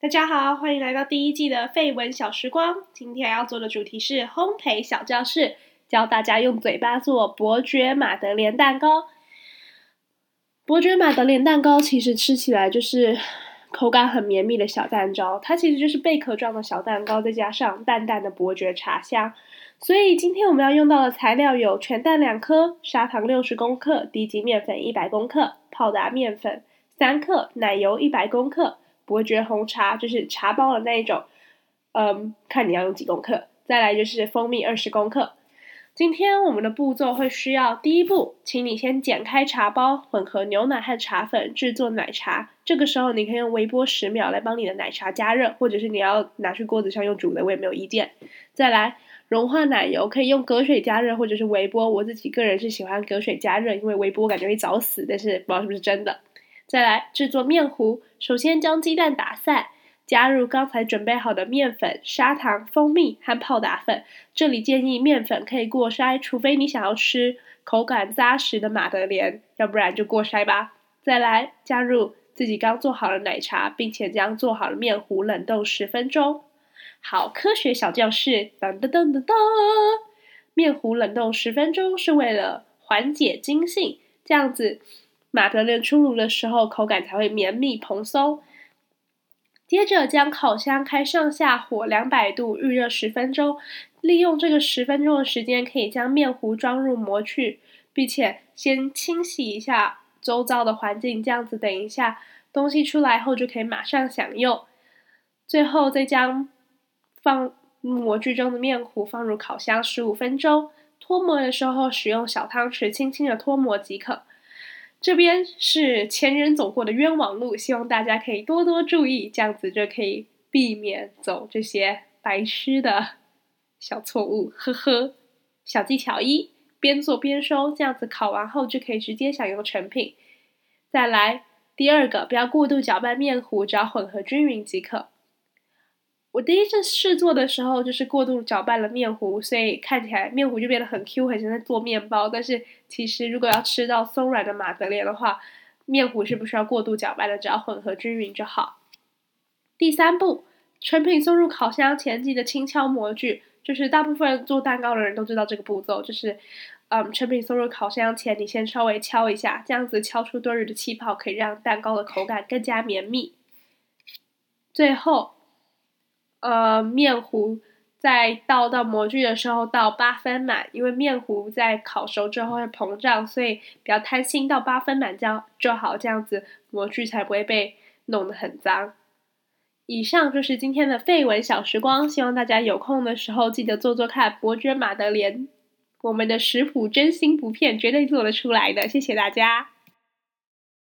大家好，欢迎来到第一季的废文小时光。今天要做的主题是烘焙小教室，教大家用嘴巴做伯爵马德莲蛋糕。伯爵马德莲蛋糕其实吃起来就是口感很绵密的小蛋糕，它其实就是贝壳状的小蛋糕，再加上淡淡的伯爵茶香。所以今天我们要用到的材料有全蛋两颗、砂糖六十公克、低筋面粉一百公克、泡打面粉三克、奶油一百公克。伯爵红茶就是茶包的那一种，嗯，看你要用几公克。再来就是蜂蜜二十公克。今天我们的步骤会需要：第一步，请你先剪开茶包，混合牛奶和茶粉制作奶茶。这个时候你可以用微波十秒来帮你的奶茶加热，或者是你要拿去锅子上用煮的，我也没有意见。再来，融化奶油可以用隔水加热或者是微波。我自己个人是喜欢隔水加热，因为微波感觉会早死，但是不知道是不是真的。再来制作面糊，首先将鸡蛋打散，加入刚才准备好的面粉、砂糖、蜂蜜和泡打粉。这里建议面粉可以过筛，除非你想要吃口感扎实的马德莲，要不然就过筛吧。再来加入自己刚做好的奶茶，并且将做好的面糊冷冻十分钟。好，科学小教室，噔噔噔噔噔，面糊冷冻十分钟是为了缓解筋性，这样子。马德莲出炉的时候，口感才会绵密蓬松。接着将烤箱开上下火两百度预热十分钟，利用这个十分钟的时间，可以将面糊装入模具，并且先清洗一下周遭的环境，这样子等一下东西出来后就可以马上享用。最后再将放模具中的面糊放入烤箱十五分钟，脱模的时候使用小汤匙轻轻的脱模即可。这边是前人走过的冤枉路，希望大家可以多多注意，这样子就可以避免走这些白痴的小错误。呵呵，小技巧一：边做边收，这样子烤完后就可以直接享用成品。再来，第二个，不要过度搅拌面糊，只要混合均匀即可。我第一次试做的时候，就是过度搅拌了面糊，所以看起来面糊就变得很 Q，很像在做面包。但是其实如果要吃到松软的马德莲的话，面糊是不需要过度搅拌的，只要混合均匀就好。第三步，成品送入烤箱前，记得轻敲模具，就是大部分做蛋糕的人都知道这个步骤，就是嗯，成品送入烤箱前，你先稍微敲一下，这样子敲出多余的气泡，可以让蛋糕的口感更加绵密。最后。呃，面糊在倒到模具的时候倒八分满，因为面糊在烤熟之后会膨胀，所以比较贪心，倒八分满这样就好，这样子模具才不会被弄得很脏。以上就是今天的废文小时光，希望大家有空的时候记得做做看伯爵马德莲，我们的食谱真心不骗，绝对做得出来的。谢谢大家。